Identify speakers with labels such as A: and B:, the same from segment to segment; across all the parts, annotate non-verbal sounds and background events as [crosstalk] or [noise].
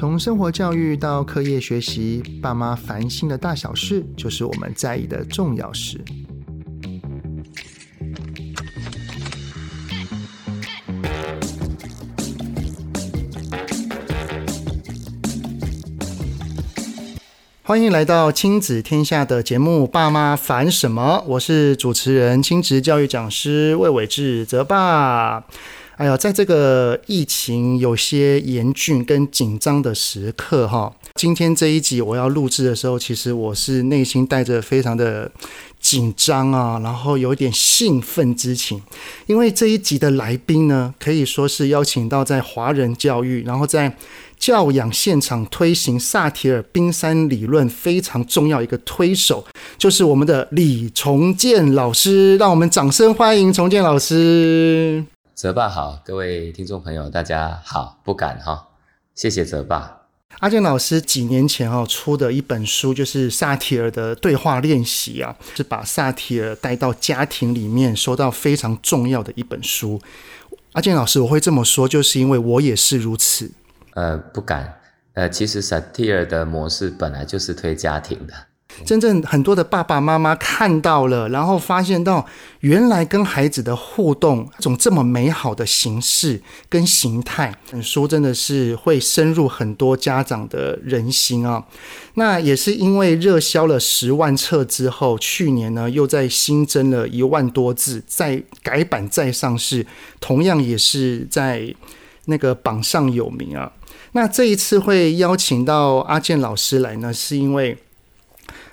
A: 从生活教育到课业学习，爸妈烦心的大小事，就是我们在意的重要事。欢迎来到亲子天下的节目《爸妈烦什么》，我是主持人、亲职教育讲师魏伟志泽爸。哎呀，在这个疫情有些严峻跟紧张的时刻，哈，今天这一集我要录制的时候，其实我是内心带着非常的紧张啊，然后有点兴奋之情，因为这一集的来宾呢，可以说是邀请到在华人教育，然后在教养现场推行萨提尔冰山理论非常重要一个推手，就是我们的李崇建老师，让我们掌声欢迎崇建老师。
B: 泽爸好，各位听众朋友大家好，不敢哈，谢谢泽爸。
A: 阿健老师几年前哦出的一本书就是萨提尔的对话练习啊，是把萨提尔带到家庭里面，说到非常重要的一本书。阿健老师，我会这么说，就是因为我也是如此。
B: 呃，不敢。呃，其实萨提尔的模式本来就是推家庭的。
A: 真正很多的爸爸妈妈看到了，然后发现到原来跟孩子的互动，一种这么美好的形式跟形态。本书真的是会深入很多家长的人心啊。那也是因为热销了十万册之后，去年呢又再新增了一万多字，再改版再上市，同样也是在那个榜上有名啊。那这一次会邀请到阿健老师来呢，是因为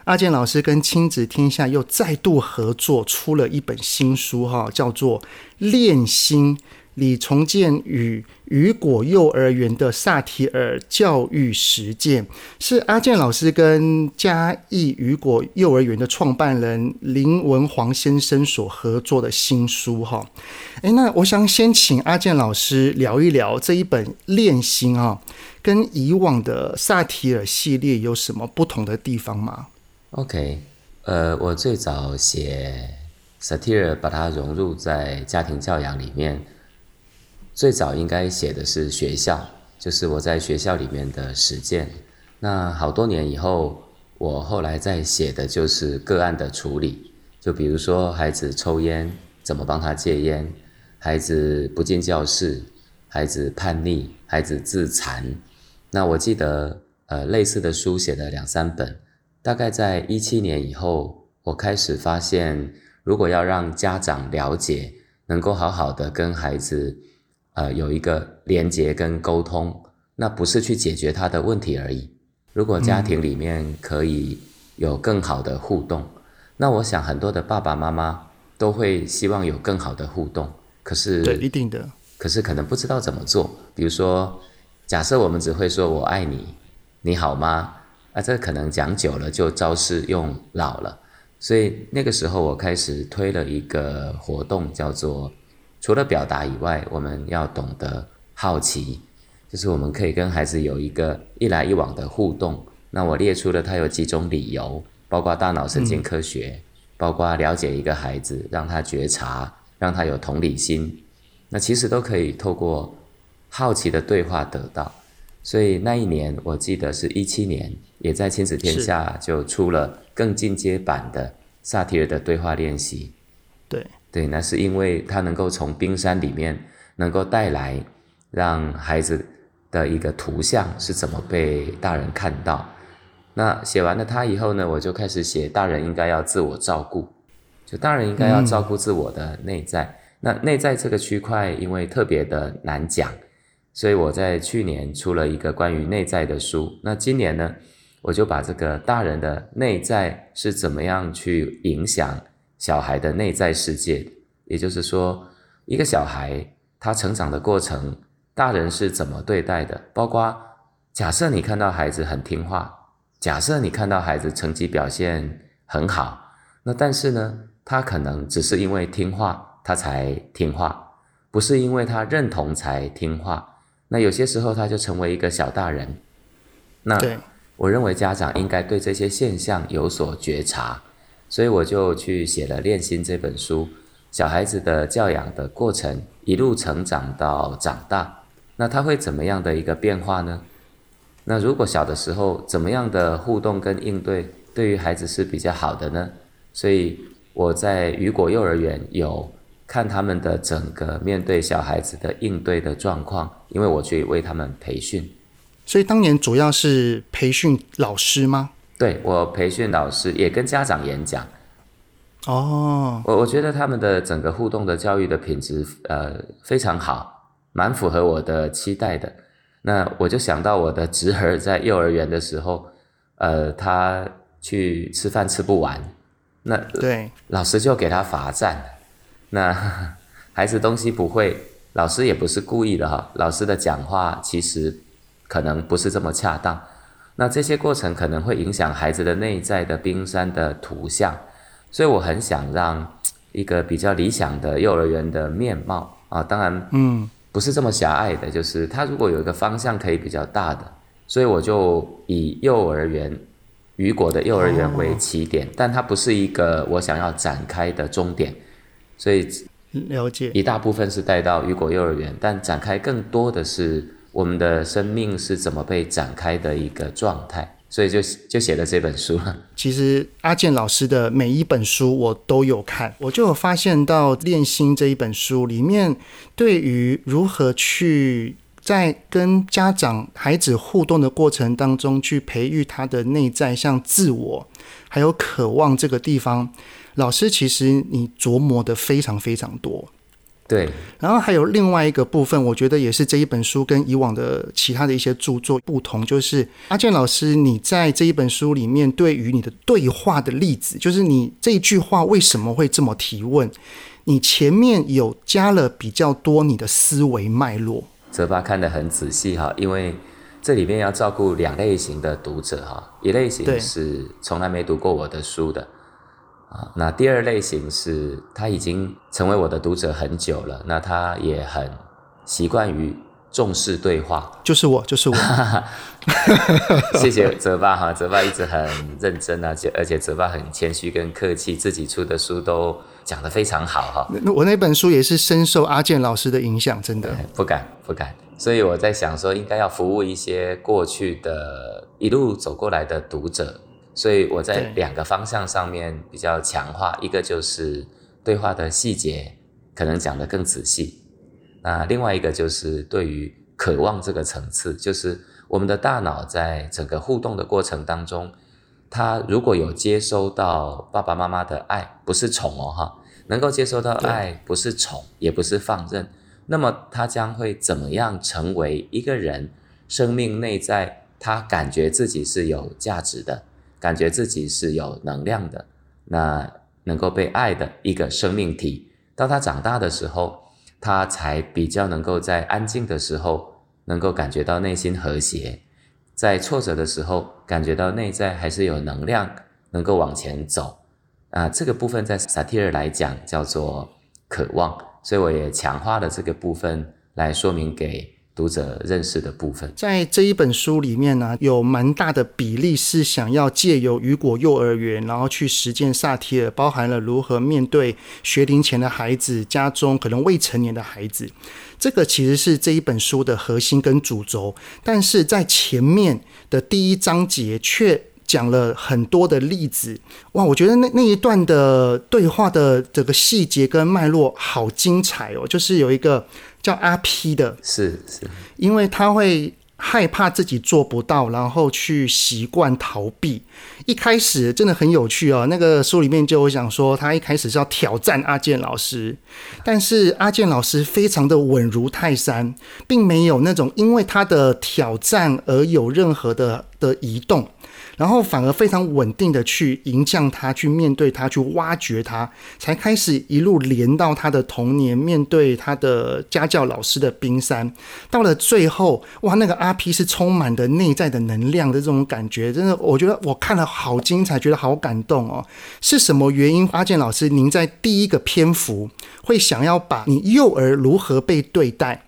A: 阿建老师跟亲子天下又再度合作，出了一本新书哈，叫做《练心：李重建与雨果幼儿园的萨提尔教育实践》，是阿建老师跟嘉义雨果幼儿园的创办人林文煌先生所合作的新书哈。诶，那我想先请阿建老师聊一聊这一本《练心》啊，跟以往的萨提尔系列有什么不同的地方吗
B: ？OK，呃，我最早写 satire，，把它融入在家庭教养里面。最早应该写的是学校，就是我在学校里面的实践。那好多年以后，我后来在写的就是个案的处理，就比如说孩子抽烟，怎么帮他戒烟；孩子不进教室；孩子叛逆；孩子自残。那我记得，呃，类似的书写了两三本。大概在一七年以后，我开始发现，如果要让家长了解，能够好好的跟孩子，呃，有一个连接跟沟通，那不是去解决他的问题而已。如果家庭里面可以有更好的互动，嗯、那我想很多的爸爸妈妈都会希望有更好的互动。可是，
A: 对，一定的。
B: 可是可能不知道怎么做。比如说，假设我们只会说“我爱你”，你好吗？啊，这可能讲久了就招式用老了，所以那个时候我开始推了一个活动，叫做除了表达以外，我们要懂得好奇，就是我们可以跟孩子有一个一来一往的互动。那我列出了他有几种理由，包括大脑神经科学，嗯、包括了解一个孩子，让他觉察，让他有同理心，那其实都可以透过好奇的对话得到。所以那一年，我记得是一七年，也在亲子天下就出了更进阶版的萨提尔的对话练习。
A: 对
B: 对，那是因为它能够从冰山里面能够带来让孩子的一个图像是怎么被大人看到。那写完了它以后呢，我就开始写大人应该要自我照顾，就大人应该要照顾自我的内在。嗯、那内在这个区块，因为特别的难讲。所以我在去年出了一个关于内在的书，那今年呢，我就把这个大人的内在是怎么样去影响小孩的内在世界，也就是说，一个小孩他成长的过程，大人是怎么对待的？包括假设你看到孩子很听话，假设你看到孩子成绩表现很好，那但是呢，他可能只是因为听话他才听话，不是因为他认同才听话。那有些时候他就成为一个小大人，那我认为家长应该对这些现象有所觉察，所以我就去写了《练心》这本书。小孩子的教养的过程，一路成长到长大，那他会怎么样的一个变化呢？那如果小的时候怎么样的互动跟应对，对于孩子是比较好的呢？所以我在雨果幼儿园有看他们的整个面对小孩子的应对的状况，因为我去为他们培训。
A: 所以当年主要是培训老师吗？
B: 对，我培训老师，也跟家长演讲。
A: 哦，
B: 我我觉得他们的整个互动的教育的品质，呃，非常好，蛮符合我的期待的。那我就想到我的侄儿在幼儿园的时候，呃，他去吃饭吃不完，那
A: 对
B: 老师就给他罚站。那孩子东西不会，老师也不是故意的哈，老师的讲话其实可能不是这么恰当。那这些过程可能会影响孩子的内在的冰山的图像，所以我很想让一个比较理想的幼儿园的面貌啊，当然，嗯。不是这么狭隘的，就是他如果有一个方向可以比较大的，所以我就以幼儿园雨果的幼儿园为起点，哦，但它不是一个我想要展开的终点，所以
A: 了解
B: 一大部分是带到雨果幼儿园，但展开更多的是我们的生命是怎么被展开的一个状态。所以就就写了这本书了。
A: 其实阿健老师的每一本书我都有看，我就有发现到《恋心》这一本书里面，对于如何去在跟家长、孩子互动的过程当中，去培育他的内在，像自我还有渴望这个地方，老师其实你琢磨的非常非常多。
B: 对，
A: 然后还有另外一个部分，我觉得也是这一本书跟以往的其他的一些著作不同，就是阿健老师，你在这一本书里面对于你的对话的例子，就是你这一句话为什么会这么提问，你前面有加了比较多你的思维脉络。
B: 泽爸看得很仔细哈，因为这里面要照顾两类型的读者哈，一类型是从来没读过我的书的。啊，那第二类型是他已经成为我的读者很久了，那他也很习惯于重视对话，
A: 就是我，就是我。[laughs]
B: 谢谢泽爸哈，泽爸一直很认真啊，而且泽爸很谦虚跟客气，自己出的书都讲得非常好哈。
A: 那我那本书也是深受阿健老师的影响，真的。[laughs]
B: 不敢不敢，所以我在想说，应该要服务一些过去的一路走过来的读者。所以我在两个方向上面比较强化，一个就是对话的细节可能讲得更仔细，那另外一个就是对于渴望这个层次，就是我们的大脑在整个互动的过程当中，他如果有接收到爸爸妈妈的爱，不是宠哦哈，能够接收到爱，不是宠，也不是放任，那么他将会怎么样成为一个人生命内在，他感觉自己是有价值的。感觉自己是有能量的，那能够被爱的一个生命体，到他长大的时候，他才比较能够在安静的时候，能够感觉到内心和谐，在挫折的时候，感觉到内在还是有能量，能够往前走。啊，这个部分在萨提尔来讲叫做渴望，所以我也强化了这个部分来说明给。读者认识的部分，
A: 在这一本书里面呢，有蛮大的比例是想要借由雨果幼儿园，然后去实践萨提尔，包含了如何面对学龄前的孩子，家中可能未成年的孩子，这个其实是这一本书的核心跟主轴。但是在前面的第一章节却讲了很多的例子，哇，我觉得那那一段的对话的这个细节跟脉络好精彩哦，就是有一个。叫阿 P 的，
B: 是是，
A: 因为他会害怕自己做不到，然后去习惯逃避。一开始真的很有趣哦，那个书里面就有讲说，他一开始是要挑战阿健老师，但是阿健老师非常的稳如泰山，并没有那种因为他的挑战而有任何的的移动。然后反而非常稳定的去迎向他，去面对他，去挖掘他，才开始一路连到他的童年，面对他的家教老师的冰山。到了最后，哇，那个阿 P 是充满的内在的能量的这种感觉，真的，我觉得我看了好精彩，觉得好感动哦。是什么原因？阿健老师，您在第一个篇幅会想要把你幼儿如何被对待，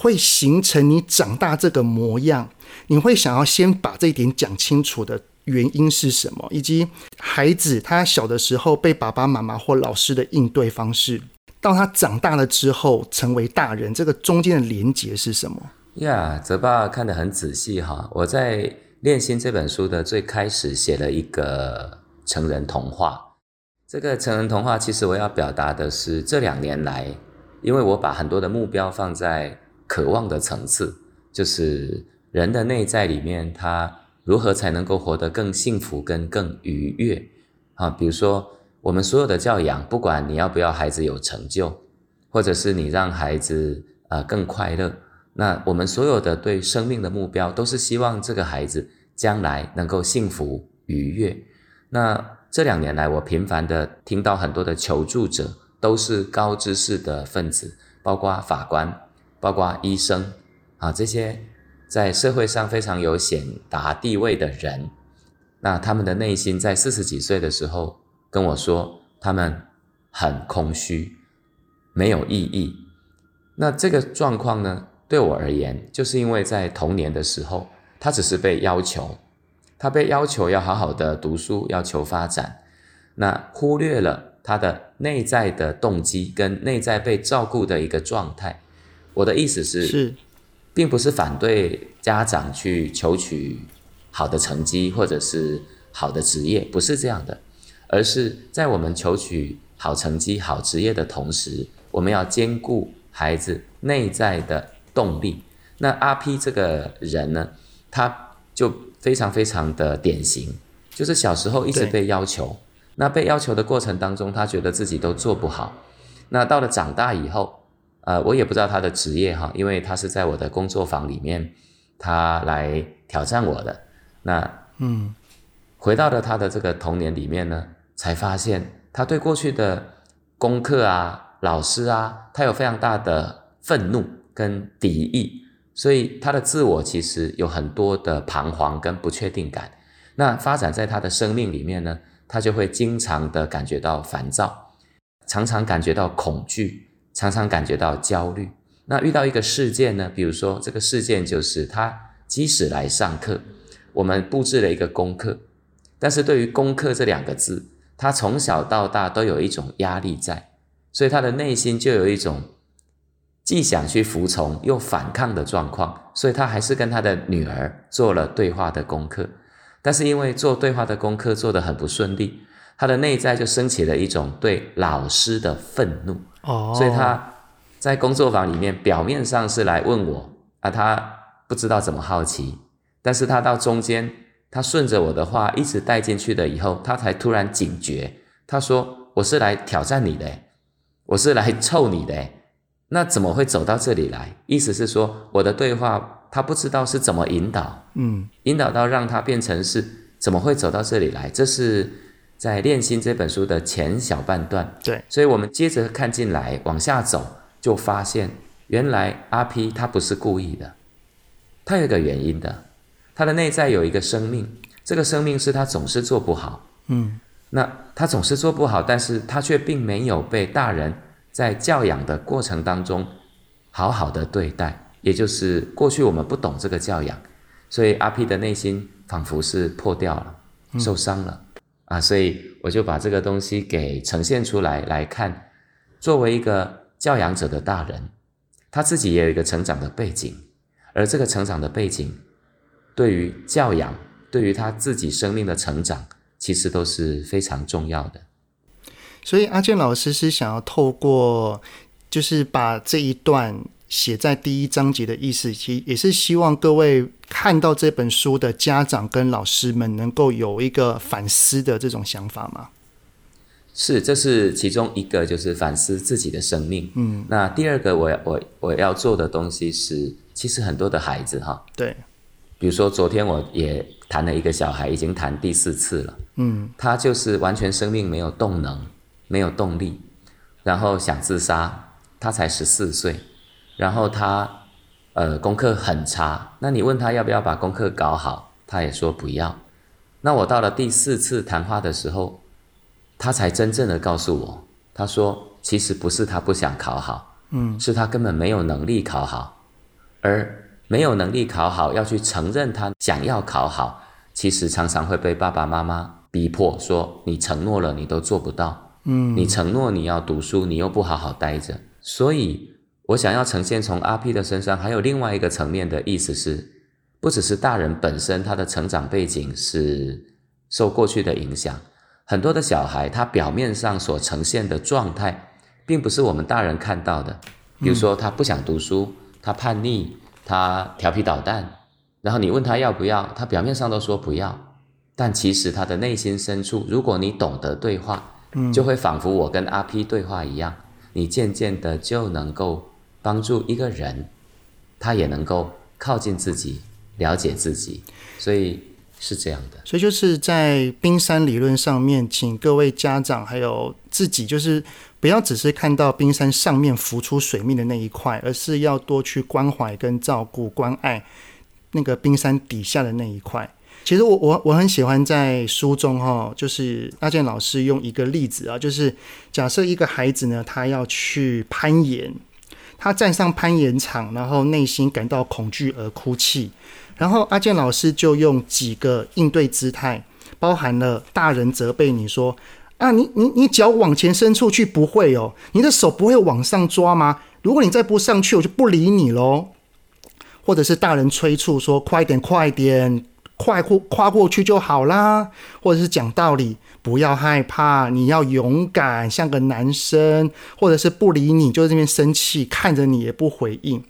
A: 会形成你长大这个模样？你会想要先把这一点讲清楚的原因是什么，以及孩子他小的时候被爸爸妈妈或老师的应对方式，到他长大了之后成为大人，这个中间的连结是什么？
B: 呀，泽爸看得很仔细哈。我在《练心》这本书的最开始写了一个成人童话。这个成人童话其实我要表达的是，这两年来，因为我把很多的目标放在渴望的层次，就是人的内在里面，他如何才能够活得更幸福跟更愉悦啊？比如说，我们所有的教养，不管你要不要孩子有成就，或者是你让孩子呃更快乐，那我们所有的对生命的目标，都是希望这个孩子将来能够幸福愉悦。那这两年来，我频繁地听到很多的求助者都是高知识的分子，包括法官，包括医生，啊，这些在社会上非常有显达地位的人，那他们的内心在四十几岁的时候跟我说，他们很空虚，没有意义。那这个状况呢，对我而言，就是因为在童年的时候，他只是被要求。他被要求要好好的读书，要求发展，那忽略了他的内在的动机跟内在被照顾的一个状态。我的意思是，
A: 是，
B: 并不是反对家长去求取好的成绩或者是好的职业，不是这样的，而是在我们求取好成绩、好职业的同时，我们要兼顾孩子内在的动力。那阿 P 这个人呢，他就。非常非常的典型，就是小时候一直被要求，那被要求的过程当中，他觉得自己都做不好。那到了长大以后，呃，我也不知道他的职业哈，因为他是在我的工作坊里面，他来挑战我的。那嗯，回到了他的这个童年里面呢，才发现他对过去的功课啊、老师啊，他有非常大的愤怒跟敌意。所以他的自我其实有很多的彷徨跟不确定感，那发展在他的生命里面呢，他就会经常的感觉到烦躁，常常感觉到恐惧，常常感觉到焦虑。那遇到一个事件呢，比如说这个事件就是他即使来上课，我们布置了一个功课，但是对于功课这两个字，他从小到大都有一种压力在，所以他的内心就有一种。既想去服从又反抗的状况，所以他还是跟他的女儿做了对话的功课。但是因为做对话的功课做得很不顺利，他的内在就升起了一种对老师的愤怒。哦，所以他在工作坊里面表面上是来问我啊，他不知道怎么好奇，但是他到中间，他顺着我的话一直带进去的以后，他才突然警觉。他说：“我是来挑战你的，我是来臭你的。”那怎么会走到这里来？意思是说，我的对话他不知道是怎么引导，嗯，引导到让他变成是怎么会走到这里来？这是在《练心》这本书的前小半段。
A: 对，
B: 所以我们接着看进来，往下走，就发现原来阿 P 他不是故意的，他有一个原因的，他的内在有一个生命，这个生命是他总是做不好，嗯，那他总是做不好，但是他却并没有被大人。在教养的过程当中，好好的对待，也就是过去我们不懂这个教养，所以阿 P 的内心仿佛是破掉了，受伤了，嗯、啊，所以我就把这个东西给呈现出来来看。作为一个教养者的大人，他自己也有一个成长的背景，而这个成长的背景，对于教养，对于他自己生命的成长，其实都是非常重要的。
A: 所以阿健老师是想要透过，就是把这一段写在第一章节的意思，其实也是希望各位看到这本书的家长跟老师们能够有一个反思的这种想法吗？
B: 是，这是其中一个，就是反思自己的生命。嗯，那第二个我，我我我要做的东西是，其实很多的孩子哈，
A: 对，
B: 比如说昨天我也谈了一个小孩，已经谈第四次了，嗯，他就是完全生命没有动能。没有动力，然后想自杀，他才十四岁，然后他呃功课很差，那你问他要不要把功课搞好，他也说不要。那我到了第四次谈话的时候，他才真正的告诉我，他说其实不是他不想考好，嗯，是他根本没有能力考好，而没有能力考好要去承认他想要考好，其实常常会被爸爸妈妈逼迫说你承诺了你都做不到。嗯，你承诺你要读书，你又不好好待着，所以我想要呈现从阿 P 的身上还有另外一个层面的意思是，不只是大人本身他的成长背景是受过去的影响，很多的小孩他表面上所呈现的状态，并不是我们大人看到的。比如说他不想读书，他叛逆，他调皮捣蛋，然后你问他要不要，他表面上都说不要，但其实他的内心深处，如果你懂得对话，就会仿佛我跟阿 P 对话一样，你渐渐的就能够帮助一个人，他也能够靠近自己。了解自己，所以是这样的。
A: 所以就是在冰山理论上面，请各位家长还有自己，就是不要只是看到冰山上面浮出水面的那一块，而是要多去关怀跟照顾、关爱那个冰山底下的那一块。其实我我我很喜欢在书中哈，就是阿健老师用一个例子啊，就是假设一个孩子呢，他要去攀岩，他站上攀岩场，然后内心感到恐惧而哭泣。然后阿健老师就用几个应对姿态，包含了大人责备你说：“啊，你你你脚往前伸出去不会哦，你的手不会往上抓吗？如果你再不上去，我就不理你喽。”或者是大人催促说：“快点，快点，跨过跨过去就好啦。”或者是讲道理，不要害怕，你要勇敢，像个男生。或者是不理你，就在这边生气，看着你也不回应。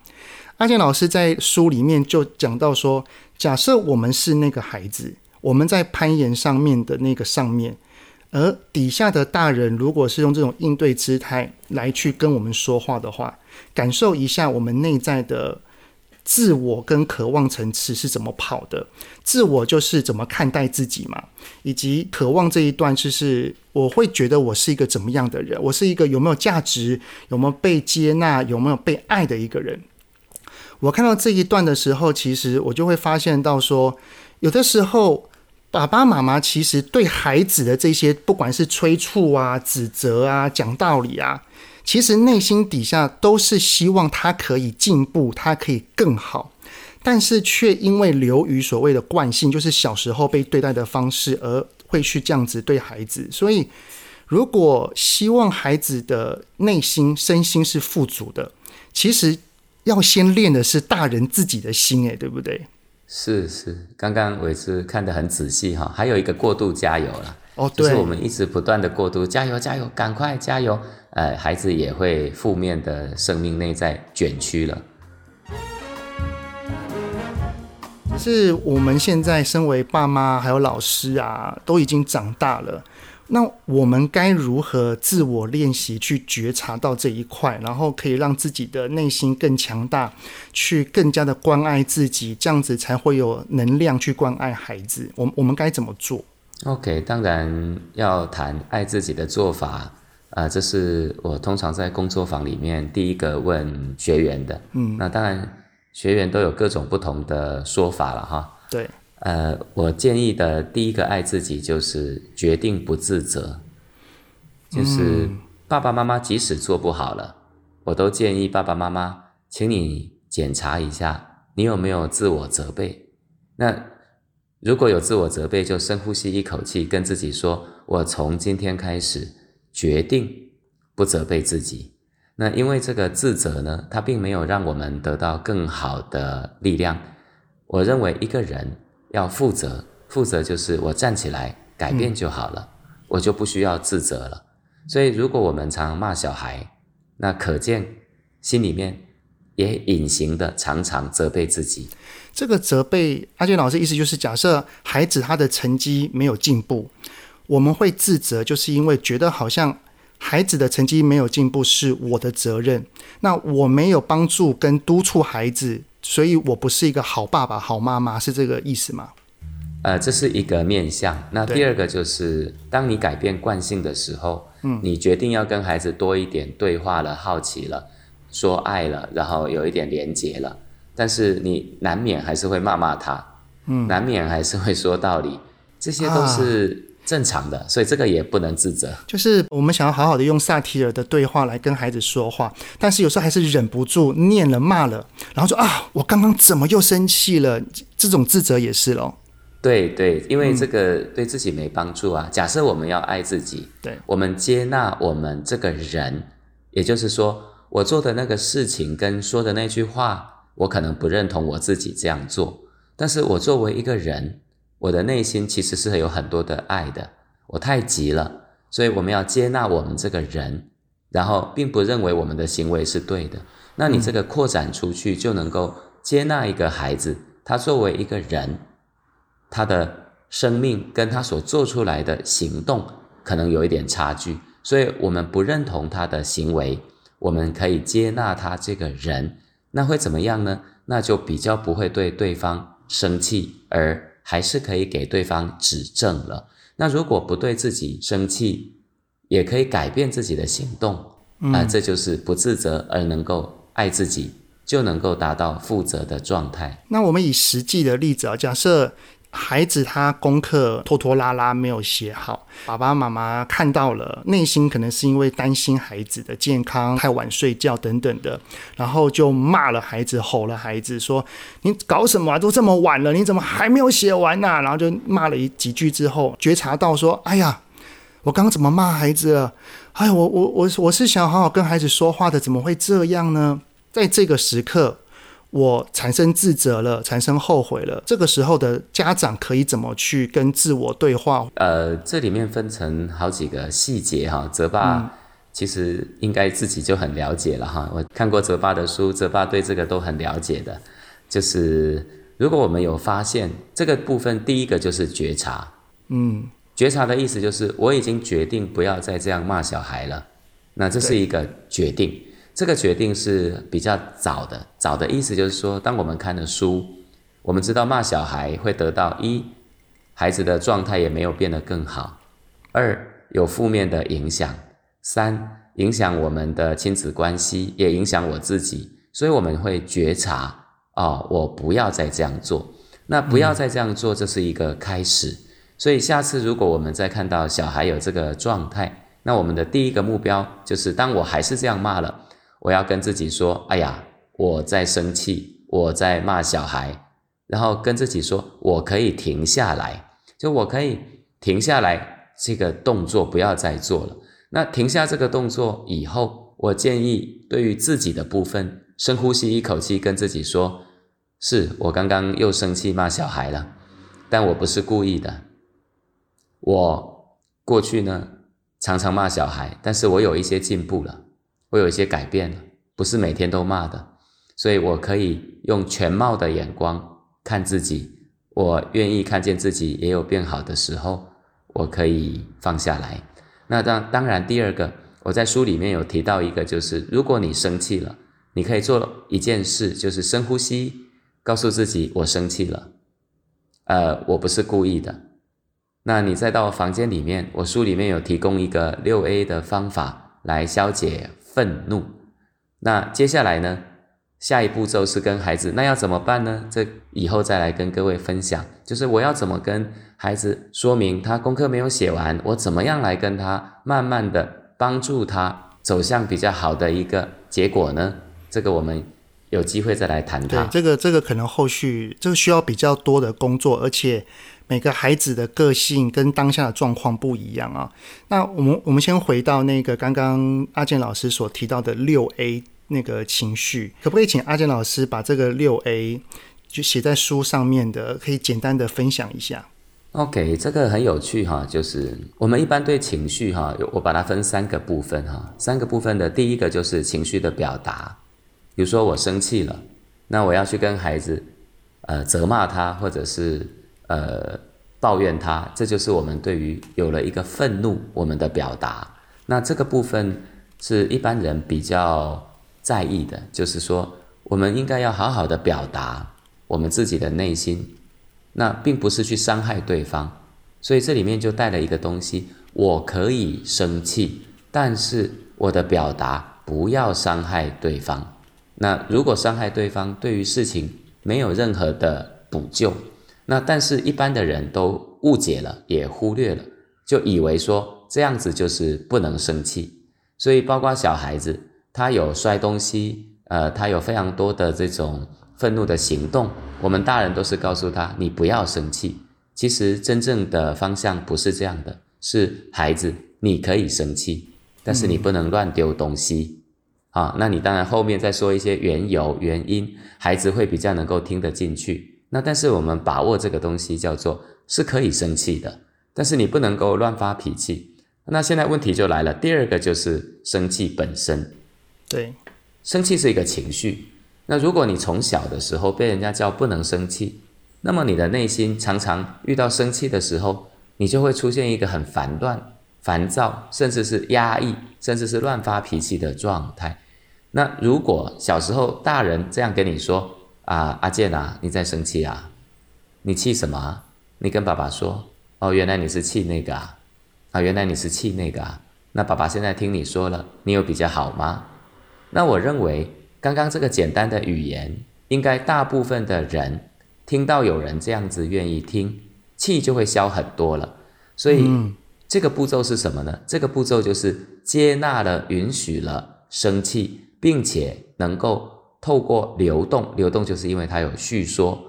A: 阿健老师在书里面就讲到说，假设我们是那个孩子，我们在攀岩上面的那个上面，而底下的大人如果是用这种应对姿态来去跟我们说话的话，感受一下我们内在的自我跟渴望层次是怎么跑的。自我就是怎么看待自己嘛，以及渴望这一段就是我会觉得我是一个怎么样的人，我是一个有没有价值、有没有被接纳、有没有被爱的一个人。我看到这一段的时候，其实我就会发现到说，有的时候爸爸妈妈其实对孩子的这些，不管是催促啊、指责啊、讲道理啊，其实内心底下都是希望他可以进步，他可以更好，但是却因为流于所谓的惯性，就是小时候被对待的方式，而会去这样子对孩子。所以，如果希望孩子的内心、身心是富足的，其实。要先练的是大人自己的心，诶，对不对？
B: 是是，刚刚伟是看得很仔细哈，还有一个过度加油了
A: 哦，对，
B: 就是我们一直不断的过度加油加油，赶快加油，呃，孩子也会负面的生命内在卷曲了。
A: 是我们现在身为爸妈还有老师啊，都已经长大了。那我们该如何自我练习去觉察到这一块，然后可以让自己的内心更强大，去更加的关爱自己，这样子才会有能量去关爱孩子。我我们该怎么做
B: ？OK，当然要谈爱自己的做法，啊、呃，这是我通常在工作坊里面第一个问学员的。嗯，那当然学员都有各种不同的说法了哈。
A: 对。
B: 呃，我建议的第一个爱自己就是决定不自责，就是爸爸妈妈即使做不好了，我都建议爸爸妈妈，请你检查一下你有没有自我责备。那如果有自我责备，就深呼吸一口气，跟自己说：我从今天开始决定不责备自己。那因为这个自责呢，它并没有让我们得到更好的力量。我认为一个人。要负责，负责就是我站起来改变就好了，嗯，我就不需要自责了。所以，如果我们常骂小孩，那可见心里面也隐形的常常责备自己。
A: 这个责备，阿俊老师意思就是，假设孩子他的成绩没有进步，我们会自责，就是因为觉得好像孩子的成绩没有进步是我的责任，那我没有帮助跟督促孩子。所以我不是一个好爸爸、好妈妈，是这个意思吗？
B: 呃，这是一个面向。那第二个就是，当你改变惯性的时候，嗯，你决定要跟孩子多一点对话了、好奇了、说爱了，然后有一点连结了，但是你难免还是会骂骂他，嗯，难免还是会说道理，这些都是。啊正常的，所以这个也不能自责。就是
A: 我们想要好好的用萨提尔的对话来跟孩子说话，但是有时候还是忍不住念了骂了，然后说啊，我刚刚怎么又生气了？这种自责也是咯。
B: 对对，因为这个对自己没帮助啊。嗯、假设我们要爱自己，
A: 对，
B: 我们接纳我们这个人，也就是说，我做的那个事情跟说的那句话，我可能不认同我自己这样做，但是我作为一个人，我的内心其实是有很多的爱的。我太急了，所以我们要接纳我们这个人，然后并不认为我们的行为是对的。那你这个扩展出去，就能够接纳一个孩子，他作为一个人，他的生命跟他所做出来的行动可能有一点差距，所以我们不认同他的行为，我们可以接纳他这个人，那会怎么样呢？那就比较不会对对方生气，而还是可以给对方指正了。那如果不对自己生气，也可以改变自己的行动，啊、嗯呃，这就是不自责而能够爱自己，就能够达到负责的状态。
A: 那我们以实际的例子啊，假设孩子他功课拖拖拉拉没有写好，爸爸妈妈看到了，内心可能是因为担心孩子的健康，太晚睡觉等等的，然后就骂了孩子，吼了孩子，说你搞什么啊？都这么晚了，你怎么还没有写完呢？然后就骂了一几句之后，觉察到说，哎呀，我刚刚怎么骂孩子了？哎，我我我我是想好好跟孩子说话的，怎么会这样呢？在这个时刻。我产生自责了，产生后悔了。这个时候的家长可以怎么去跟自我对话？
B: 呃，这里面分成好几个细节哈。泽爸其实应该自己就很了解了哈。我看过泽爸的书，泽爸对这个都很了解的。就是如果我们有发现这个部分，第一个就是觉察。嗯，觉察的意思就是我已经决定不要再这样骂小孩了。那这是一个决定。这个决定是比较早的，早的意思就是说，当我们看了书，我们知道骂小孩会得到一，孩子的状态也没有变得更好；二，有负面的影响；三，影响我们的亲子关系，也影响我自己。所以我们会觉察，哦，我不要再这样做。那不要再这样做，这是一个开始。所以下次如果我们再看到小孩有这个状态，那我们的第一个目标就是，当我还是这样骂了。我要跟自己说：“哎呀，我在生气，我在骂小孩。”然后跟自己说：“我可以停下来，就我可以停下来，这个动作不要再做了。那停下这个动作以后，我建议对于自己的部分，深呼吸一口气，跟自己说：‘是我刚刚又生气骂小孩了，但我不是故意的。我过去呢，常常骂小孩，但是我有一些进步了。’”我有一些改变了，不是每天都骂的，所以我可以用全貌的眼光看自己。我愿意看见自己也有变好的时候，我可以放下来。那当当然，第二个，我在书里面有提到一个，就是如果你生气了，你可以做一件事，就是深呼吸，告诉自己我生气了，呃，我不是故意的。那你再到房间里面，我书里面有提供一个六 A 的方法来消解。愤怒，那接下来呢？下一步骤是跟孩子，那要怎么办呢？这以后再来跟各位分享，就是我要怎么跟孩子说明他功课没有写完，我怎么样来跟他慢慢的帮助他走向比较好的一个结果呢？这个我们有机会再来谈谈。
A: 对，这个这个可能后续这个需要比较多的工作，而且。每个孩子的个性跟当下的状况不一样啊。那我们我们先回到那个刚刚阿健老师所提到的六 A 那个情绪，可不可以请阿健老师把这个六 A 就写在书上面的，可以简单的分享一下
B: ？OK，这个很有趣哈，就是我们一般对情绪哈，我把它分三个部分哈，三个部分的第一个就是情绪的表达，比如说我生气了，那我要去跟孩子呃责骂他，或者是。呃，抱怨他，这就是我们对于有了一个愤怒，我们的表达。那这个部分是一般人比较在意的，就是说，我们应该要好好的表达我们自己的内心，那并不是去伤害对方。所以这里面就带了一个东西，我可以生气，但是我的表达不要伤害对方。那如果伤害对方，对于事情没有任何的补救。那但是，一般的人都误解了，也忽略了，就以为说这样子就是不能生气。所以，包括小孩子，他有摔东西，呃，他有非常多的这种愤怒的行动，我们大人都是告诉他，你不要生气。其实真正的方向不是这样的，是孩子，你可以生气，但是你不能乱丢东西。啊，那你当然后面再说一些缘由、原因，孩子会比较能够听得进去。那但是我们把握这个东西叫做是可以生气的，但是你不能够乱发脾气。那现在问题就来了，第二个就是生气本身。
A: 对，
B: 生气是一个情绪。那如果你从小的时候被人家叫不能生气，那么你的内心常常遇到生气的时候，你就会出现一个很烦乱、烦躁，甚至是压抑，甚至是乱发脾气的状态。那如果小时候大人这样跟你说啊，阿健啊，你在生气啊？你气什么？你跟爸爸说哦，原来你是气那个啊，啊，原来你是气那个啊。那爸爸现在听你说了，你有比较好吗？那我认为刚刚这个简单的语言，应该大部分的人听到有人这样子愿意听，气就会消很多了。所以这个步骤是什么呢？这个步骤就是接纳了、允许了生气。并且能够透过流动，流动就是因为他有叙说，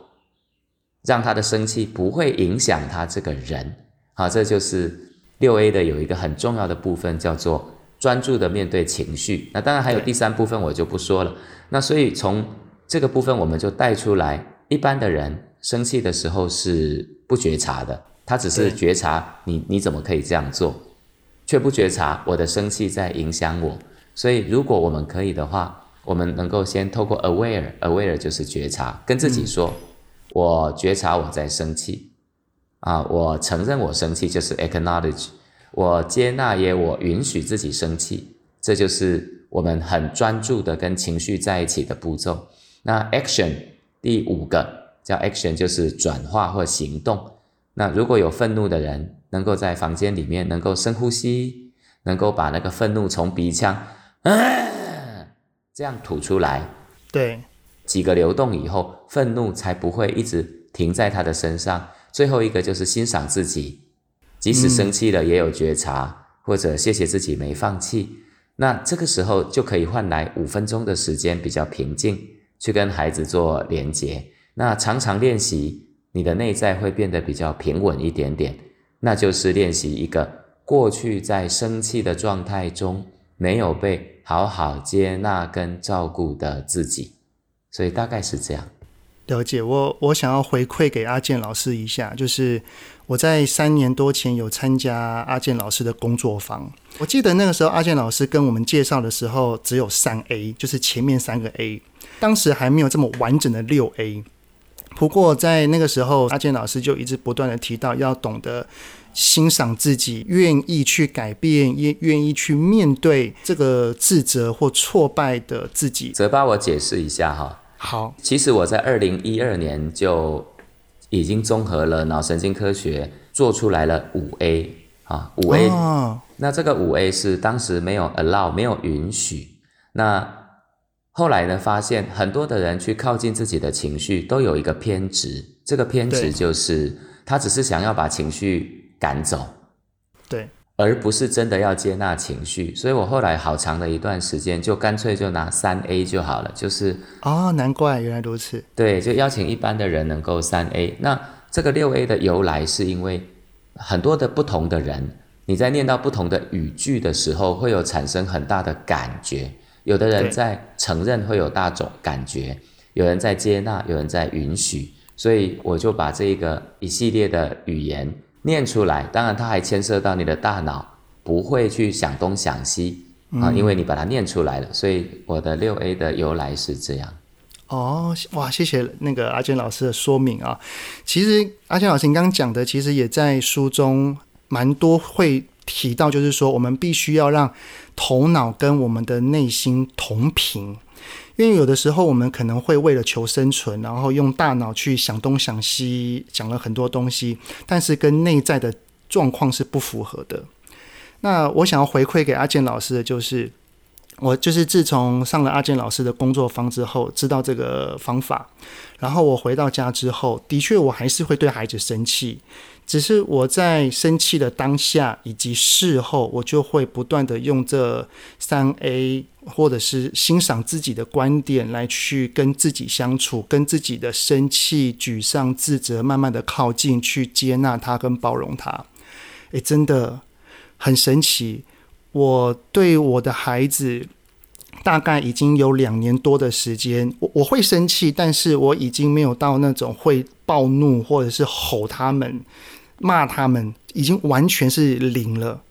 B: 让他的生气不会影响他这个人。好，这就是六 A 的有一个很重要的部分，叫做专注的面对情绪。那当然还有第三部分，我就不说了。那所以从这个部分，我们就带出来，一般的人生气的时候是不觉察的，他只是觉察你你怎么可以这样做，却不觉察我的生气在影响我。所以，如果我们可以的话，我们能够先透过 aware，aware 就是觉察，跟自己说：“嗯、我觉察我在生气，啊，我承认我生气，就是 acknowledge，我接纳也我允许自己生气，这就是我们很专注的跟情绪在一起的步骤。那 action 第五个叫 action，就是转化或行动。那如果有愤怒的人，能够在房间里面能够深呼吸，能够把那个愤怒从鼻腔。嗯，这样吐出来，
A: 对，
B: 几个流动以后，愤怒才不会一直停在他的身上。最后一个就是欣赏自己，即使生气了也有觉察，嗯、或者谢谢自己没放弃。那这个时候就可以换来五分钟的时间，比较平静，去跟孩子做连接。那常常练习，你的内在会变得比较平稳一点点。那就是练习一个过去在生气的状态中。没有被好好接纳跟照顾的自己，所以大概是这样。
A: 了解，我我想要回馈给阿健老师一下，就是我在三年多前有参加阿健老师的工作坊。我记得那个时候阿健老师跟我们介绍的时候，只有三 A，就是前面三个 A，当时还没有这么完整的六 A。不过在那个时候，阿健老师就一直不断的提到要懂得。欣赏自己，愿意去改变，也愿意去面对这个自责或挫败的自己。
B: 泽爸，我解释一下哈。
A: 好，
B: 其实我在二零一二年就已经综合了脑神经科学，做出来了五 A 啊，五 A。哦。那这个五 A 是当时没有 allow，没有允许。那后来呢，发现很多的人去靠近自己的情绪，都有一个偏执。这个偏执就是他只是想要把情绪。赶走，
A: 对，
B: 而不是真的要接纳情绪，所以我后来好长的一段时间，就干脆就拿三 A 就好了，就是
A: 哦，难怪原来如此，
B: 对，就邀请一般的人能够三 A。那这个六 A 的由来是因为很多的不同的人，你在念到不同的语句的时候，会有产生很大的感觉。有的人在承认会有大种感觉，有人在接纳，有人在允许，所以我就把这个一系列的语言。念出来，当然它还牵涉到你的大脑不会去想东想西啊，因为你把它念出来了，所以我的六 A 的由来是这样。
A: 哦，哇，谢谢那个阿健老师的说明啊。其实阿健老师你刚刚讲的，其实也在书中蛮多会提到，就是说我们必须要让头脑跟我们的内心同频。因为有的时候我们可能会为了求生存，然后用大脑去想东想西，讲了很多东西，但是跟内在的状况是不符合的。那我想要回馈给阿健老师的就是，我就是自从上了阿健老师的工作坊之后，知道这个方法，然后我回到家之后，的确我还是会对孩子生气。只是我在生气的当下以及事后，我就会不断的用这三 A 或者是欣赏自己的观点来去跟自己相处，跟自己的生气、沮丧、自责慢慢的靠近，去接纳他跟包容他。诶，真的很神奇。我对我的孩子大概已经有两年多的时间，我我会生气，但是我已经没有到那种会暴怒或者是吼他们、骂他们，已经完全是零了。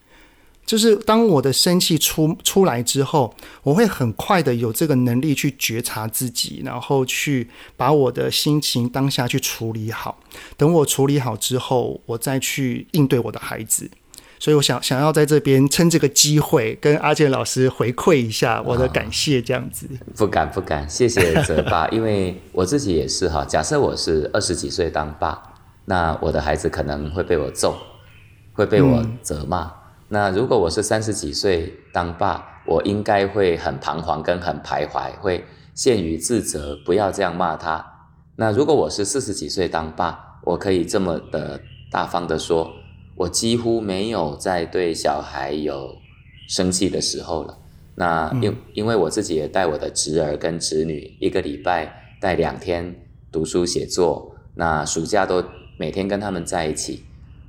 A: 就是当我的生气出出来之后，我会很快的有这个能力去觉察自己，然后去把我的心情当下去处理好。等我处理好之后，我再去应对我的孩子。所以我想想要在这边趁这个机会跟阿健老师回馈一下我的感谢，这样子。
B: 不敢不敢，谢谢泽爸，因为我自己也是哈。假设我是二十几岁当爸，那我的孩子可能会被我揍，会被我责骂。嗯那如果我是三十几岁当爸，我应该会很彷徨跟很徘徊，会陷于自责，不要这样骂他。那如果我是四十几岁当爸，我可以这么的大方的说，我几乎没有在对小孩有生气的时候了。那因因为我自己也带我的侄儿跟侄女，一个礼拜带两天读书写作，那暑假都每天跟他们在一起。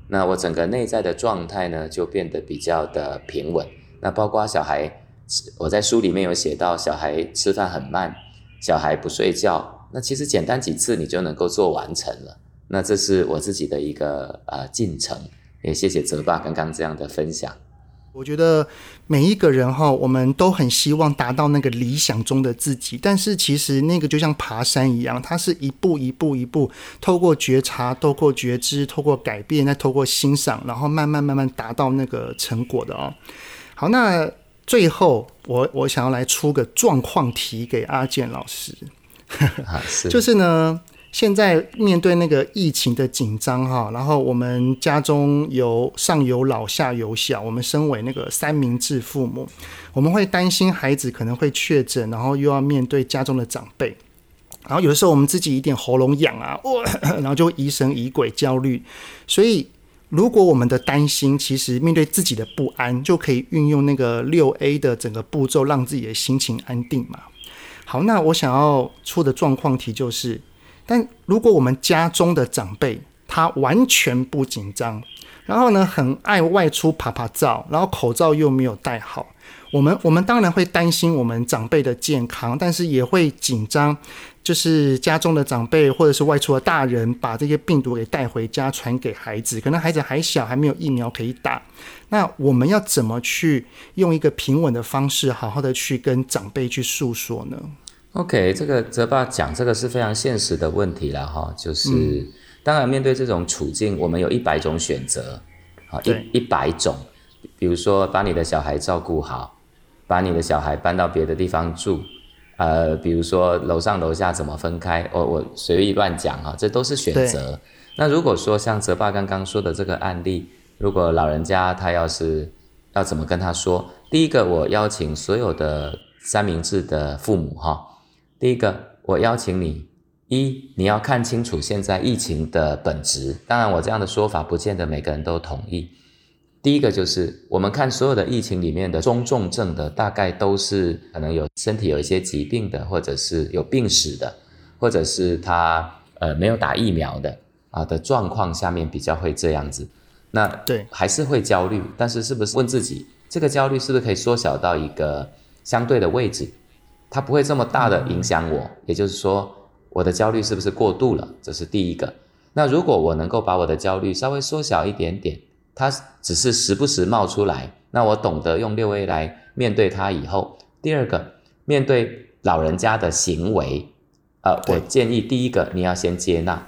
B: 那我整个内在的状态呢，就变得比较的平稳。那包括小孩，我在书里面有写到，小孩吃饭很慢，小孩不睡觉。那其实简单几次你就能够做完成了。那这是我自己的一个呃进程。也谢谢泽爸刚刚这样的分享。
A: 我觉得每一个人哈，我们都很希望达到那个理想中的自己，但是其实那个就像爬山一样，它是一步一步一步，透过觉察，透过觉知，透过改变，再透过欣赏，然后慢慢慢慢达到那个成果的哦。好，那最后我我想要来出个状况题给阿健老师，[laughs] [laughs] 就是呢。现在面对那个疫情的紧张哈，然后我们家中有上有老下有小，我们身为那个三明治父母，我们会担心孩子可能会确诊，然后又要面对家中的长辈，然后有的时候我们自己一点喉咙痒啊，[coughs] 然后就疑神疑鬼、焦虑。所以如果我们的担心，其实面对自己的不安，就可以运用那个六 A 的整个步骤，让自己的心情安定嘛。好，那我想要出的状况题就是。但如果我们家中的长辈他完全不紧张，然后呢，很爱外出趴趴走，然后口罩又没有戴好，我们我们当然会担心我们长辈的健康，但是也会紧张，就是家中的长辈或者是外出的大人把这些病毒给带回家传给孩子，可能孩子还小，还没有疫苗可以打，那我们要怎么去用一个平稳的方式，好好的去跟长辈去诉说呢？
B: ？OK，这个泽爸讲这个是非常现实的问题了哈，就是、嗯、当然面对这种处境，我们有一百种选择，好一一百种，比如说把你的小孩照顾好，把你的小孩搬到别的地方住，呃，比如说楼上楼下怎么分开，我我随意乱讲哈，这都是选择。那如果说像泽爸刚刚说的这个案例，如果老人家他要是要怎么跟他说？第一个，我邀请所有的三明治的父母哈。第一个，我邀请你，一，你要看清楚现在疫情的本质。当然，我这样的说法不见得每个人都同意。第一个就是，我们看所有的疫情里面的中重症的，大概都是可能有身体有一些疾病的，或者是有病史的，或者是他呃没有打疫苗的啊的状况下面比较会这样子。那对，还是会焦虑，但是是不是问自己，这个焦虑是不是可以缩小到一个相对的位置？它不会这么大的影响我，也就是说，我的焦虑是不是过度了？这是第一个。那如果我能够把我的焦虑稍微缩小一点点，它只是时不时冒出来，那我懂得用六 A 来面对它以后，第二个，面对老人家的行为，呃，我建议第一个你要先接纳，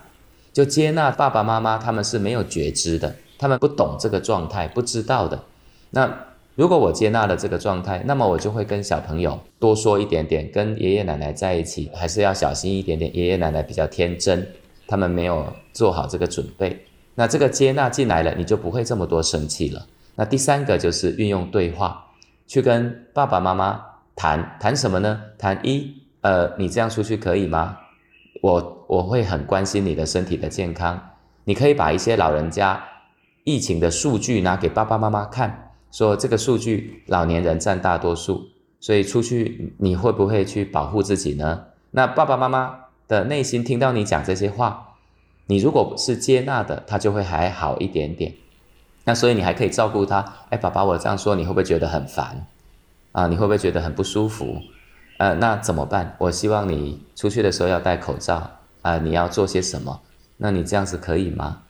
B: 就接纳爸爸妈妈他们是没有觉知的，他们不懂这个状态，不知道的。那如果我接纳了这个状态，那么我就会跟小朋友多说一点点，跟爷爷奶奶在一起还是要小心一点点。爷爷奶奶比较天真，他们没有做好这个准备。那这个接纳进来了，你就不会这么多生气了。那第三个就是运用对话，去跟爸爸妈妈谈谈什么呢？谈一，呃，你这样出去可以吗？我我会很关心你的身体的健康。你可以把一些老人家疫情的数据拿给爸爸妈妈看。说这个数据，老年人占大多数，所以出去你会不会去保护自己呢？那爸爸妈妈的内心听到你讲这些话，你如果是接纳的，他就会还好一点点。那所以你还可以照顾他。哎，爸爸，我这样说你会不会觉得很烦？啊，你会不会觉得很不舒服？呃，那怎么办？我希望你出去的时候要戴口罩啊，你要做些什么？那你这样子可以吗？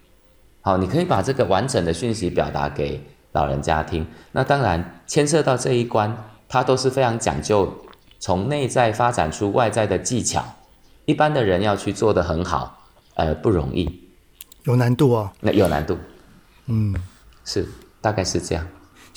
B: 好，你可以把这个完整的讯息表达给老人家听。那当然牵涉到这一关，它都是非常讲究，从内在发展出外在的技巧。一般的人要去做的很好，呃，不容易，
A: 有难度哦。
B: 那有难度，
A: 嗯，
B: 是，大概是这样。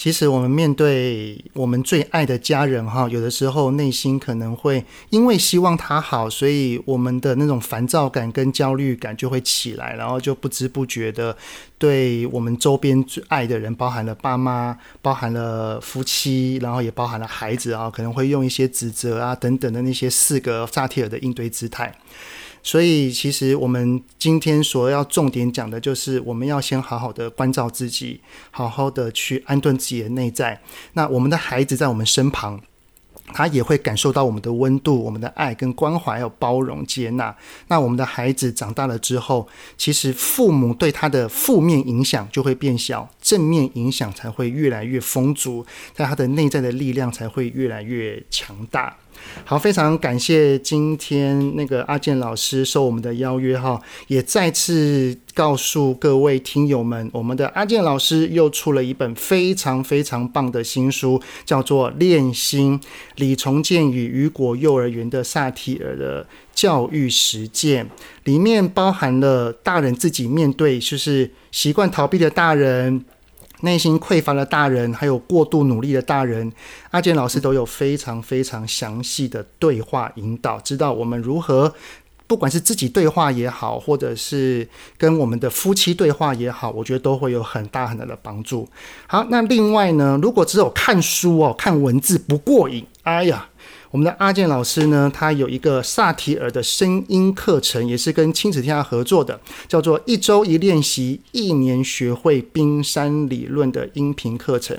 A: 其实我们面对我们最爱的家人哈，有的时候内心可能会因为希望他好，所以我们的那种烦躁感跟焦虑感就会起来，然后就不知不觉的对我们周边最爱的人，包含了爸妈，包含了夫妻，然后也包含了孩子啊，可能会用一些指责啊等等的那些四个萨提尔的应对姿态。所以，其实我们今天所要重点讲的，就是我们要先好好的关照自己，好好的去安顿自己的内在。那我们的孩子在我们身旁，他也会感受到我们的温度、我们的爱跟关怀，还有包容、接纳。那我们的孩子长大了之后，其实父母对他的负面影响就会变小，正面影响才会越来越丰足，在他的内在的力量才会越来越强大。好，非常感谢今天那个阿健老师受我们的邀约哈，也再次告诉各位听友们，我们的阿健老师又出了一本非常非常棒的新书，叫做《练心：李重建与雨果幼儿园的萨提尔的教育实践》，里面包含了大人自己面对就是习惯逃避的大人。内心匮乏的大人，还有过度努力的大人，阿健老师都有非常非常详细的对话引导，知道我们如何，不管是自己对话也好，或者是跟我们的夫妻对话也好，我觉得都会有很大很大的帮助。好，那另外呢，如果只有看书哦，看文字不过瘾，哎呀。我们的阿健老师呢，他有一个萨提尔的声音课程，也是跟亲子天下合作的，叫做一周一练习，一年学会冰山理论的音频课程。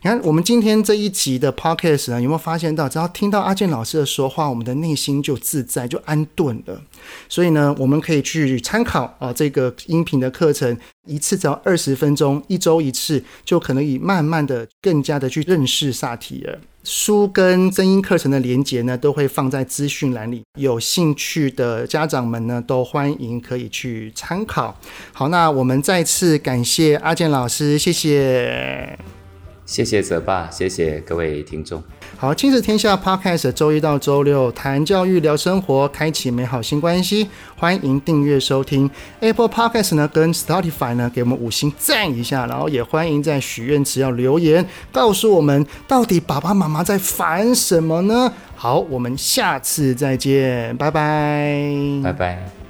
A: 你看，我们今天这一集的 podcast 呢，有没有发现到，只要听到阿健老师的说话，我们的内心就自在，就安顿了。所以呢，我们可以去参考啊，这个音频的课程，一次只要二十分钟，一周一次，就可能以慢慢的、更加的去认识萨提尔。书跟真音课程的连接呢，都会放在资讯栏里。有兴趣的家长们呢，都欢迎可以去参考。好，那我们再次感谢阿健老师，谢谢，
B: 谢谢泽爸，谢谢各位听众。
A: 好，亲子天下 Podcast 周一到周六谈教育、聊生活，开启美好新关系。欢迎订阅收听 Apple Podcast 呢，跟 Spotify 呢，给我们五星赞一下。然后也欢迎在许愿池要留言，告诉我们到底爸爸妈妈在烦什么呢？好，我们下次再见，拜拜，
B: 拜拜。